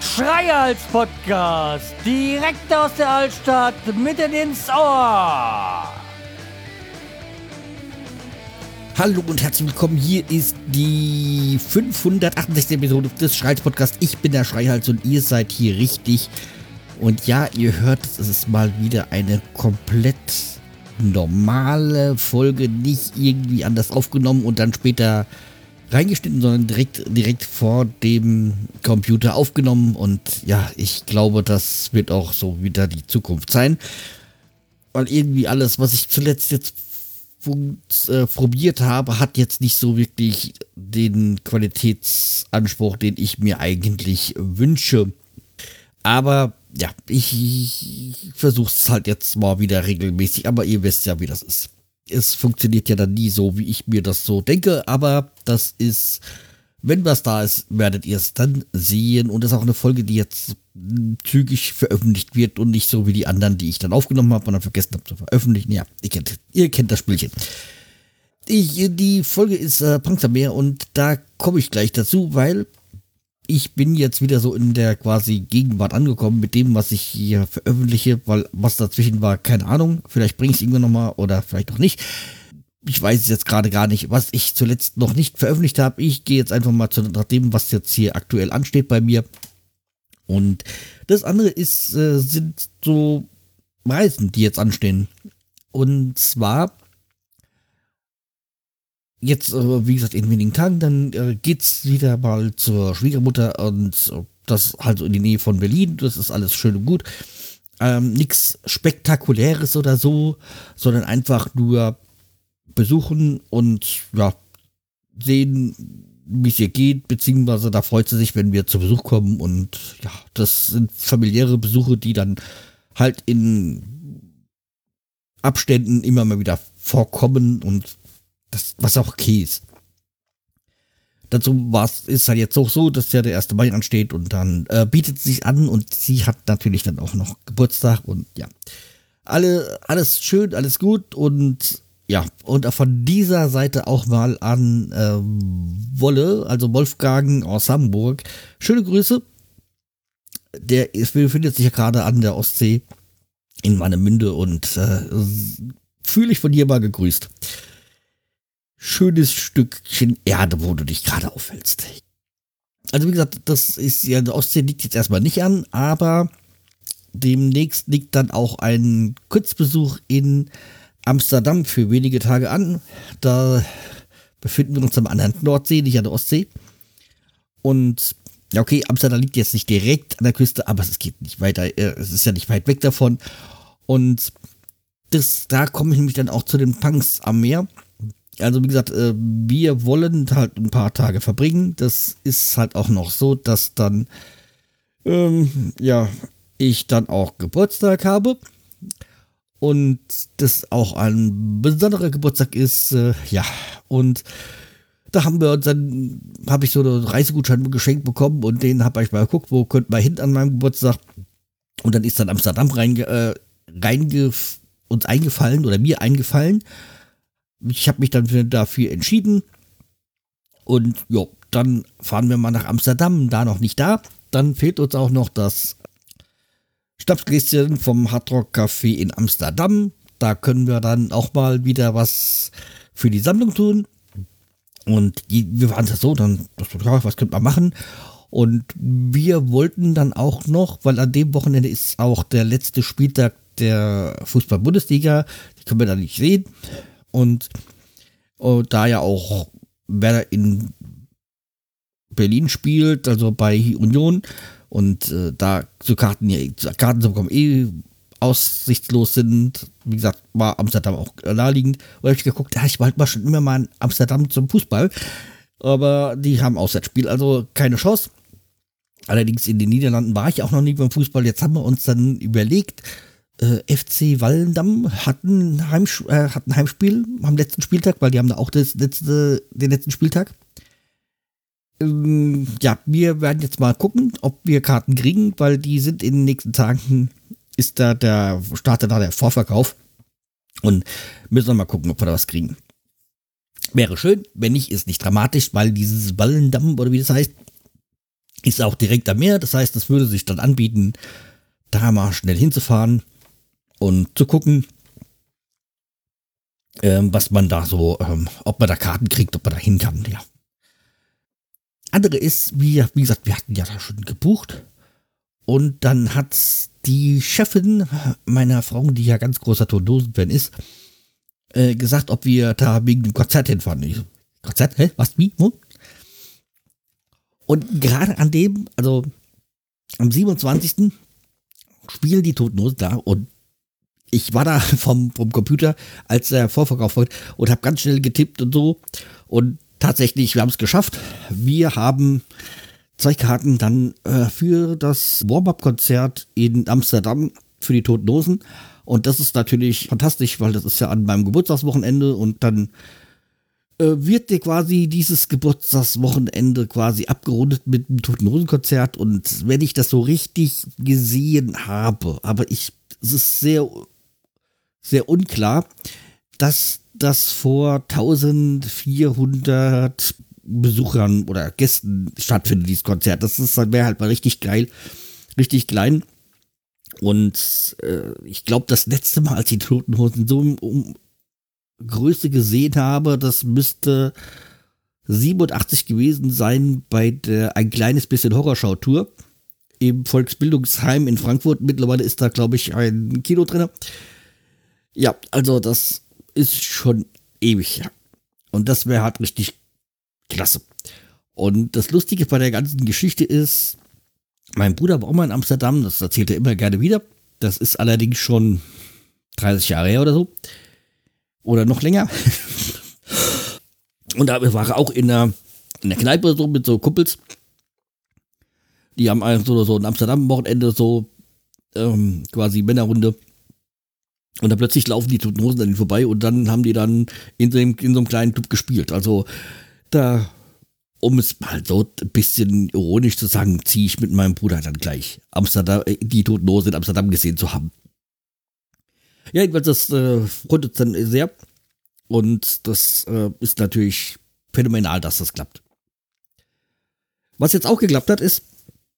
Schreihals Podcast, direkt aus der Altstadt, mitten ins Ohr. Hallo und herzlich willkommen. Hier ist die 568. Episode des Schreihals Podcast. Ich bin der Schreihals und ihr seid hier richtig. Und ja, ihr hört, es ist mal wieder eine komplett normale Folge, nicht irgendwie anders aufgenommen und dann später reingeschnitten, sondern direkt, direkt vor dem Computer aufgenommen. Und ja, ich glaube, das wird auch so wieder die Zukunft sein. Weil irgendwie alles, was ich zuletzt jetzt äh, probiert habe, hat jetzt nicht so wirklich den Qualitätsanspruch, den ich mir eigentlich wünsche. Aber ja, ich, ich versuche es halt jetzt mal wieder regelmäßig, aber ihr wisst ja, wie das ist es funktioniert ja dann nie so, wie ich mir das so denke, aber das ist, wenn was da ist, werdet ihr es dann sehen und das ist auch eine Folge, die jetzt zügig veröffentlicht wird und nicht so wie die anderen, die ich dann aufgenommen habe und dann vergessen habe zu veröffentlichen. Ja, ihr kennt, ihr kennt das Spielchen. Ich, die Folge ist äh, Panzermeer und da komme ich gleich dazu, weil ich bin jetzt wieder so in der quasi Gegenwart angekommen mit dem, was ich hier veröffentliche, weil was dazwischen war, keine Ahnung. Vielleicht bringe ich es irgendwann nochmal oder vielleicht auch nicht. Ich weiß jetzt gerade gar nicht, was ich zuletzt noch nicht veröffentlicht habe. Ich gehe jetzt einfach mal zu nach dem, was jetzt hier aktuell ansteht bei mir. Und das andere ist, äh, sind so Reisen, die jetzt anstehen. Und zwar jetzt, äh, wie gesagt, in wenigen Tagen, dann äh, geht's wieder mal zur Schwiegermutter und das halt so in die Nähe von Berlin. Das ist alles schön und gut. Ähm, nichts Spektakuläres oder so, sondern einfach nur besuchen und ja, sehen, wie es ihr geht, beziehungsweise da freut sie sich, wenn wir zu Besuch kommen und ja, das sind familiäre Besuche, die dann halt in Abständen immer mal wieder vorkommen und das, was auch okay ist. Dazu war's, ist halt jetzt auch so, dass ja der erste Mai ansteht und dann äh, bietet sie sich an und sie hat natürlich dann auch noch Geburtstag und ja. Alle, alles schön, alles gut und ja, und von dieser Seite auch mal an äh, Wolle, also Wolfgang aus Hamburg. Schöne Grüße. Der befindet sich ja gerade an der Ostsee in Münde und äh, fühle ich von dir mal gegrüßt schönes Stückchen Erde, wo du dich gerade aufhältst. Also wie gesagt, das ist ja, der Ostsee liegt jetzt erstmal nicht an, aber demnächst liegt dann auch ein Kurzbesuch in Amsterdam für wenige Tage an. Da befinden wir uns am anderen Nordsee, nicht an der Ostsee. Und ja, okay, Amsterdam liegt jetzt nicht direkt an der Küste, aber es geht nicht weiter. Äh, es ist ja nicht weit weg davon. Und das, da komme ich nämlich dann auch zu den Punks am Meer also wie gesagt, äh, wir wollen halt ein paar Tage verbringen. Das ist halt auch noch so, dass dann, ähm, ja, ich dann auch Geburtstag habe. Und das auch ein besonderer Geburtstag ist, äh, ja, und da haben wir uns dann, habe ich so einen Reisegutschein geschenkt bekommen und den habe ich mal geguckt, wo könnten wir hin an meinem Geburtstag. Und dann ist dann Amsterdam reinge, äh, reinge uns eingefallen oder mir eingefallen ich habe mich dann dafür entschieden. Und ja, dann fahren wir mal nach Amsterdam, da noch nicht da. Dann fehlt uns auch noch das Schnapsgläschen vom Hardrock Café in Amsterdam. Da können wir dann auch mal wieder was für die Sammlung tun. Und die, wir waren ja so, dann, was könnte man machen? Und wir wollten dann auch noch, weil an dem Wochenende ist auch der letzte Spieltag der Fußball-Bundesliga, die können wir da nicht sehen. Und uh, da ja auch Werder in Berlin spielt, also bei Union, und äh, da so Karten, Karten zu bekommen eh aussichtslos sind. Wie gesagt, war Amsterdam auch naheliegend. Und habe ich geguckt, ja, ich wollte mal schon immer mal in Amsterdam zum Fußball. Aber die haben Auswärtsspiel, also keine Chance. Allerdings in den Niederlanden war ich auch noch nie beim Fußball. Jetzt haben wir uns dann überlegt, äh, FC Wallendam hatten, Heimsch äh, hatten Heimspiel am letzten Spieltag, weil die haben da auch das letzte, den letzten Spieltag. Ähm, ja, wir werden jetzt mal gucken, ob wir Karten kriegen, weil die sind in den nächsten Tagen, ist da der, startet da der Vorverkauf. Und müssen wir mal gucken, ob wir da was kriegen. Wäre schön, wenn nicht, ist nicht dramatisch, weil dieses Wallendamm oder wie das heißt, ist auch direkt am Meer. Das heißt, es würde sich dann anbieten, da mal schnell hinzufahren und zu gucken, ähm, was man da so, ähm, ob man da Karten kriegt, ob man da hin kann, ja. Andere ist, wie, wie gesagt, wir hatten ja da schon gebucht. Und dann hat die Chefin meiner Frau, die ja ganz großer Tondosen-Fan ist, äh, gesagt, ob wir da wegen dem Konzert hinfahren. Ich so, Konzert? Hä? Was? Wie? Wo? Und gerade an dem, also am 27. spielen die Toten da und ich war da vom, vom Computer, als der Vorverkauf war und habe ganz schnell getippt und so. Und tatsächlich, wir haben es geschafft. Wir haben zwei Karten dann äh, für das Warm-Up-Konzert in Amsterdam für die Toten Hosen. Und das ist natürlich fantastisch, weil das ist ja an meinem Geburtstagswochenende und dann äh, wird dir quasi dieses Geburtstagswochenende quasi abgerundet mit einem Toten Hosen Konzert. Und wenn ich das so richtig gesehen habe, aber ich, es ist sehr, sehr unklar, dass das vor 1400 Besuchern oder Gästen stattfindet, dieses Konzert. Das wäre halt mal richtig geil, richtig klein. Und äh, ich glaube, das letzte Mal, als die Toten Hosen so um, um Größe gesehen habe, das müsste 87 gewesen sein bei der ein kleines bisschen Horrorschau-Tour im Volksbildungsheim in Frankfurt. Mittlerweile ist da, glaube ich, ein Kino drin. Ja, also das ist schon ewig. Ja. Und das wäre halt richtig klasse. Und das Lustige bei der ganzen Geschichte ist, mein Bruder war auch mal in Amsterdam, das erzählt er immer gerne wieder. Das ist allerdings schon 30 Jahre her oder so. Oder noch länger. Und da war er auch in der, in der Kneipe so mit so Kumpels. Die haben also so ein Amsterdam-Wochenende so ähm, quasi Männerrunde. Und dann plötzlich laufen die Toten Hosen an ihnen vorbei und dann haben die dann in so, einem, in so einem kleinen Club gespielt. Also da, um es mal so ein bisschen ironisch zu sagen, ziehe ich mit meinem Bruder dann gleich Amsterdam, äh, die Toten Hosen in Amsterdam gesehen zu haben. Ja, jedenfalls, das äh, freut uns dann sehr. Und das äh, ist natürlich phänomenal, dass das klappt. Was jetzt auch geklappt hat, ist,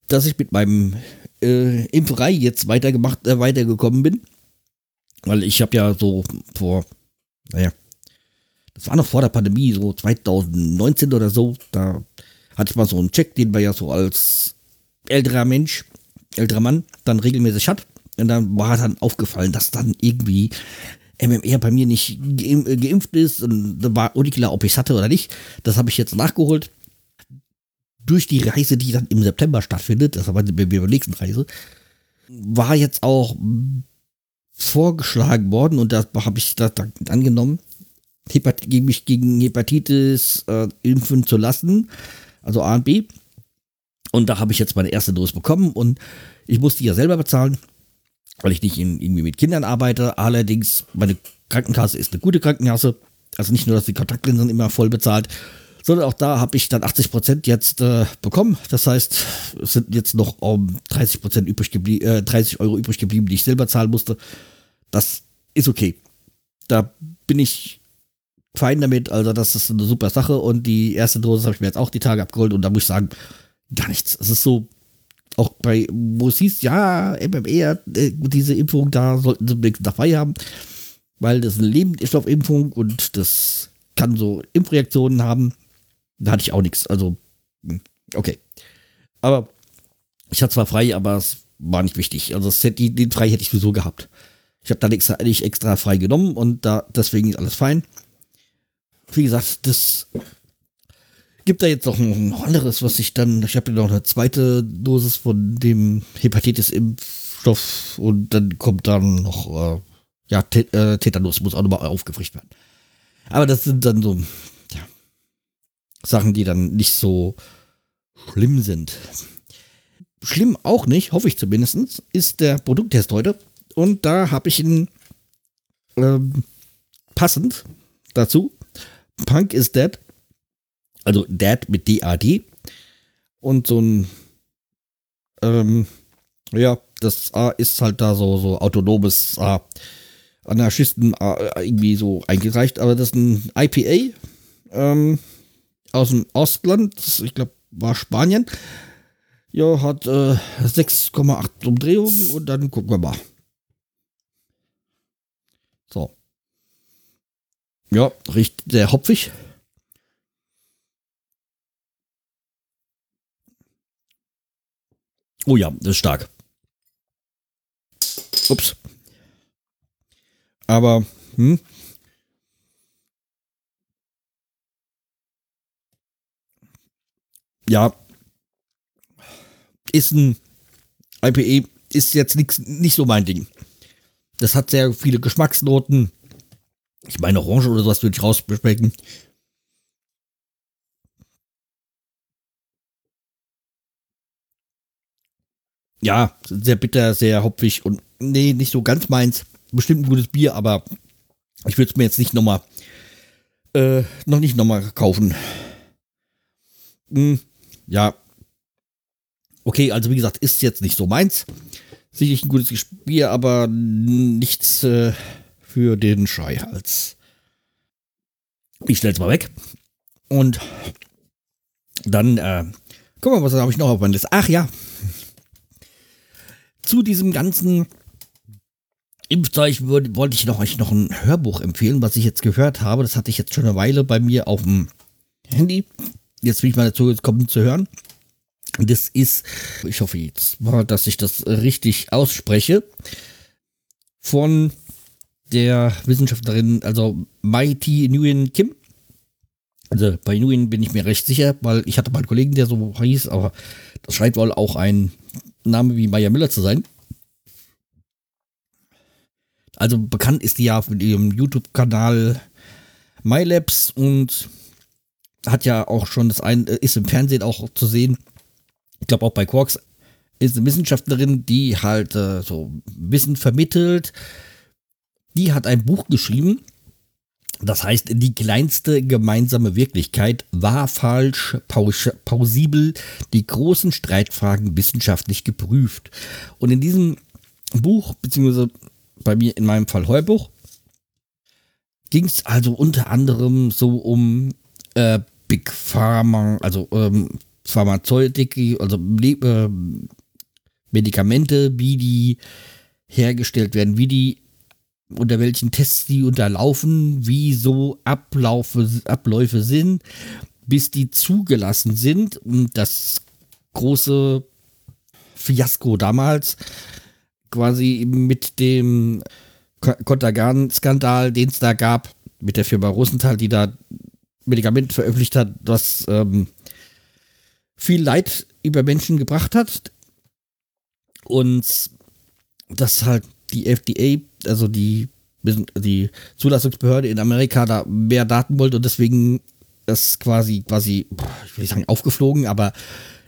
dass ich mit meinem äh, Impferei jetzt weitergemacht, äh, weitergekommen bin. Weil ich habe ja so vor, naja, das war noch vor der Pandemie, so 2019 oder so, da hatte ich mal so einen Check, den man ja so als älterer Mensch, älterer Mann dann regelmäßig hat. Und dann war dann aufgefallen, dass dann irgendwie MMR bei mir nicht geimpft ist und da war unklar, ob ich es hatte oder nicht. Das habe ich jetzt nachgeholt. Durch die Reise, die dann im September stattfindet, das war bei der nächsten Reise, war jetzt auch vorgeschlagen worden und da habe ich das angenommen, Hepat mich gegen Hepatitis äh, impfen zu lassen, also A und B. Und da habe ich jetzt meine erste Dose bekommen und ich musste ja selber bezahlen, weil ich nicht in, irgendwie mit Kindern arbeite. Allerdings, meine Krankenkasse ist eine gute Krankenkasse. Also nicht nur, dass die Kontaktlinsen immer voll bezahlt, sondern auch da habe ich dann 80% jetzt äh, bekommen. Das heißt, es sind jetzt noch um 30% übrig geblieben, äh, 30 Euro übrig geblieben, die ich selber zahlen musste. Das ist okay. Da bin ich fein damit. Also, das ist eine super Sache. Und die erste Dose habe ich mir jetzt auch die Tage abgeholt. Und da muss ich sagen, gar nichts. Es ist so, auch bei, wo es hieß, ja, MMR, äh, diese Impfung, da sollten sie unbedingt dabei haben. Weil das ist eine Lebendstoffimpfung und das kann so Impfreaktionen haben. Da hatte ich auch nichts. Also, hm, okay. Aber ich hatte zwar frei, aber es war nicht wichtig. Also, hätte, den frei hätte ich sowieso gehabt. Ich habe da nichts eigentlich extra frei genommen und da deswegen ist alles fein wie gesagt, das gibt da jetzt noch ein anderes, was ich dann, ich habe noch eine zweite Dosis von dem Hepatitis-Impfstoff und dann kommt dann noch, äh, ja, äh, Tetanus muss auch nochmal aufgefrischt werden. Aber das sind dann so, Sachen, die dann nicht so schlimm sind. Schlimm auch nicht, hoffe ich zumindest, ist der Produkttest heute. Und da habe ich ihn ähm, passend dazu Punk is Dead. Also Dead mit D-A-D. Und so ein, ähm, ja, das A ist halt da so, so autonomes A. Anarchisten äh, irgendwie so eingereicht, aber das ist ein IPA ähm, aus dem Ostland, ich glaube, war Spanien. Ja, hat äh, 6,8 Umdrehungen und dann gucken wir mal. So. Ja, riecht sehr hopfig. Oh ja, das ist stark. Ups. Aber, hm. Ja, ist ein IPE, ist jetzt nix, nicht so mein Ding. Das hat sehr viele Geschmacksnoten. Ich meine, Orange oder sowas würde ich rausbeschmecken. Ja, sehr bitter, sehr hopfig und nee, nicht so ganz meins. Bestimmt ein gutes Bier, aber ich würde es mir jetzt nicht nochmal, äh, noch nicht nochmal kaufen. Hm, ja. Okay, also wie gesagt, ist jetzt nicht so meins. Sicherlich ein gutes Bier, aber nichts äh, für den Schreihals. Ich stell's mal weg. Und dann, äh, guck mal, was habe ich noch auf meiner Liste? Ach ja. Zu diesem ganzen Impfzeug wollte ich noch, euch noch ein Hörbuch empfehlen, was ich jetzt gehört habe. Das hatte ich jetzt schon eine Weile bei mir auf dem Handy. Jetzt bin ich mal dazu gekommen zu hören. Das ist, ich hoffe jetzt mal, dass ich das richtig ausspreche, von der Wissenschaftlerin, also Mighty Nguyen Kim. Also bei Nguyen bin ich mir recht sicher, weil ich hatte mal einen Kollegen, der so hieß, aber das scheint wohl auch ein Name wie Maya Miller zu sein. Also bekannt ist die ja mit ihrem YouTube-Kanal MyLabs und hat ja auch schon das ein, ist im Fernsehen auch zu sehen ich glaube auch bei Quarks ist eine Wissenschaftlerin, die halt äh, so Wissen vermittelt. Die hat ein Buch geschrieben, das heißt, die kleinste gemeinsame Wirklichkeit war falsch, plausibel, die großen Streitfragen wissenschaftlich geprüft. Und in diesem Buch, beziehungsweise bei mir in meinem Fall Heubuch, ging es also unter anderem so um äh, Big Pharma, also ähm, Pharmazeutik, also äh, Medikamente, wie die hergestellt werden, wie die unter welchen Tests die unterlaufen, wie so Ablaufe, Abläufe sind, bis die zugelassen sind. Und das große Fiasko damals quasi mit dem Kontergan-Skandal, den es da gab, mit der Firma Rosenthal, die da Medikamente veröffentlicht hat, was ähm, viel Leid über Menschen gebracht hat. Und dass halt die FDA, also die, die Zulassungsbehörde in Amerika, da mehr Daten wollte und deswegen das quasi, quasi, ich will nicht sagen aufgeflogen, aber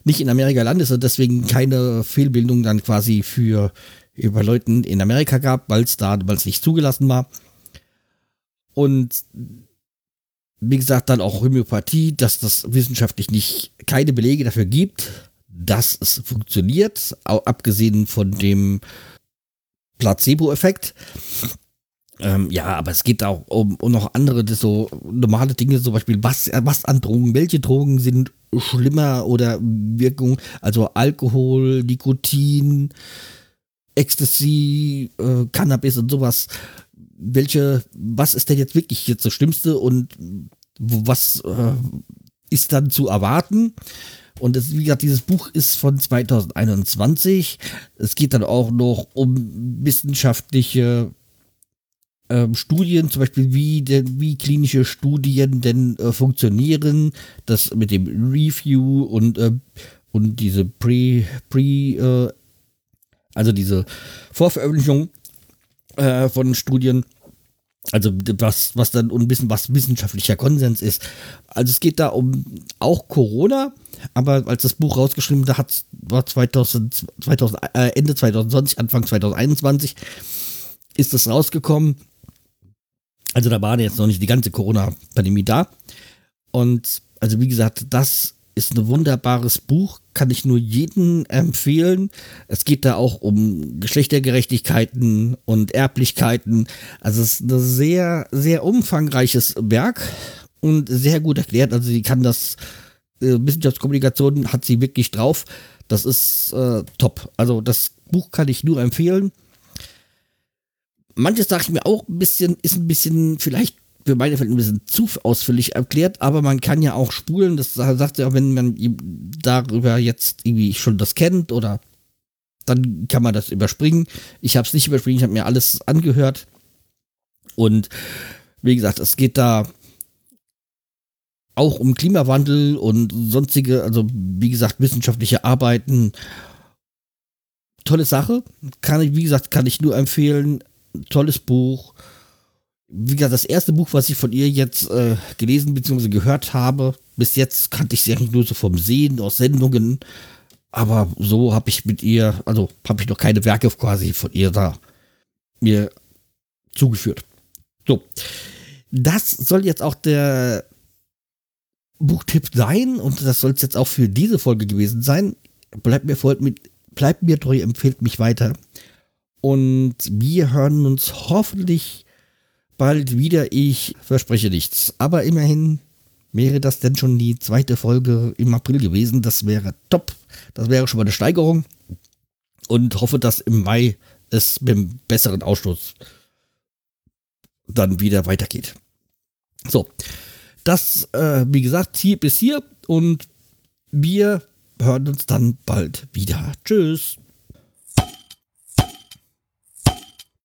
nicht in Amerika landet und deswegen keine Fehlbildung dann quasi für über Leuten in Amerika gab, weil es da, weil es nicht zugelassen war. Und wie gesagt, dann auch Homöopathie, dass das wissenschaftlich nicht keine Belege dafür gibt, dass es funktioniert, abgesehen von dem Placebo-Effekt. Ähm, ja, aber es geht auch um, um noch andere, so normale Dinge, zum Beispiel, was, was an Drogen, welche Drogen sind schlimmer oder Wirkung, also Alkohol, Nikotin, Ecstasy, äh, Cannabis und sowas welche, was ist denn jetzt wirklich jetzt das Schlimmste und was äh, ist dann zu erwarten? Und das, wie gesagt, dieses Buch ist von 2021. Es geht dann auch noch um wissenschaftliche ähm, Studien, zum Beispiel wie, denn, wie klinische Studien denn äh, funktionieren, das mit dem Review und, äh, und diese Pre, Pre, äh, also diese Vorveröffentlichung äh, von Studien. Also was, was dann ein bisschen was wissenschaftlicher Konsens ist. Also es geht da um auch Corona, aber als das Buch rausgeschrieben da hat war 2000, 2000 äh, Ende 2020, Anfang 2021 ist es rausgekommen. Also da war jetzt noch nicht die ganze Corona-Pandemie da. Und also wie gesagt, das ist ein wunderbares Buch, kann ich nur jedem empfehlen. Es geht da auch um Geschlechtergerechtigkeiten und Erblichkeiten. Also es ist ein sehr, sehr umfangreiches Werk und sehr gut erklärt. Also sie kann das, äh, Wissenschaftskommunikation hat sie wirklich drauf. Das ist äh, top. Also das Buch kann ich nur empfehlen. Manches sage ich mir auch ein bisschen, ist ein bisschen vielleicht für meine Fälle ein bisschen zu ausführlich erklärt, aber man kann ja auch spulen, das sagt ja wenn man darüber jetzt irgendwie schon das kennt oder dann kann man das überspringen. Ich habe es nicht überspringen, ich habe mir alles angehört und wie gesagt, es geht da auch um Klimawandel und sonstige, also wie gesagt, wissenschaftliche Arbeiten. Tolle Sache. Kann ich, wie gesagt, kann ich nur empfehlen. Tolles Buch wie gesagt, das erste Buch, was ich von ihr jetzt äh, gelesen bzw. gehört habe, bis jetzt kannte ich sie eigentlich nur so vom Sehen, aus Sendungen. Aber so habe ich mit ihr, also habe ich noch keine Werke quasi von ihr da mir zugeführt. So, das soll jetzt auch der Buchtipp sein und das soll es jetzt auch für diese Folge gewesen sein. Bleibt mir, mit, bleibt mir treu, empfehlt mich weiter. Und wir hören uns hoffentlich bald wieder. Ich verspreche nichts. Aber immerhin wäre das denn schon die zweite Folge im April gewesen. Das wäre top. Das wäre schon mal eine Steigerung. Und hoffe, dass im Mai es mit einem besseren Ausstoß dann wieder weitergeht. So, das, äh, wie gesagt, hier bis hier und wir hören uns dann bald wieder. Tschüss.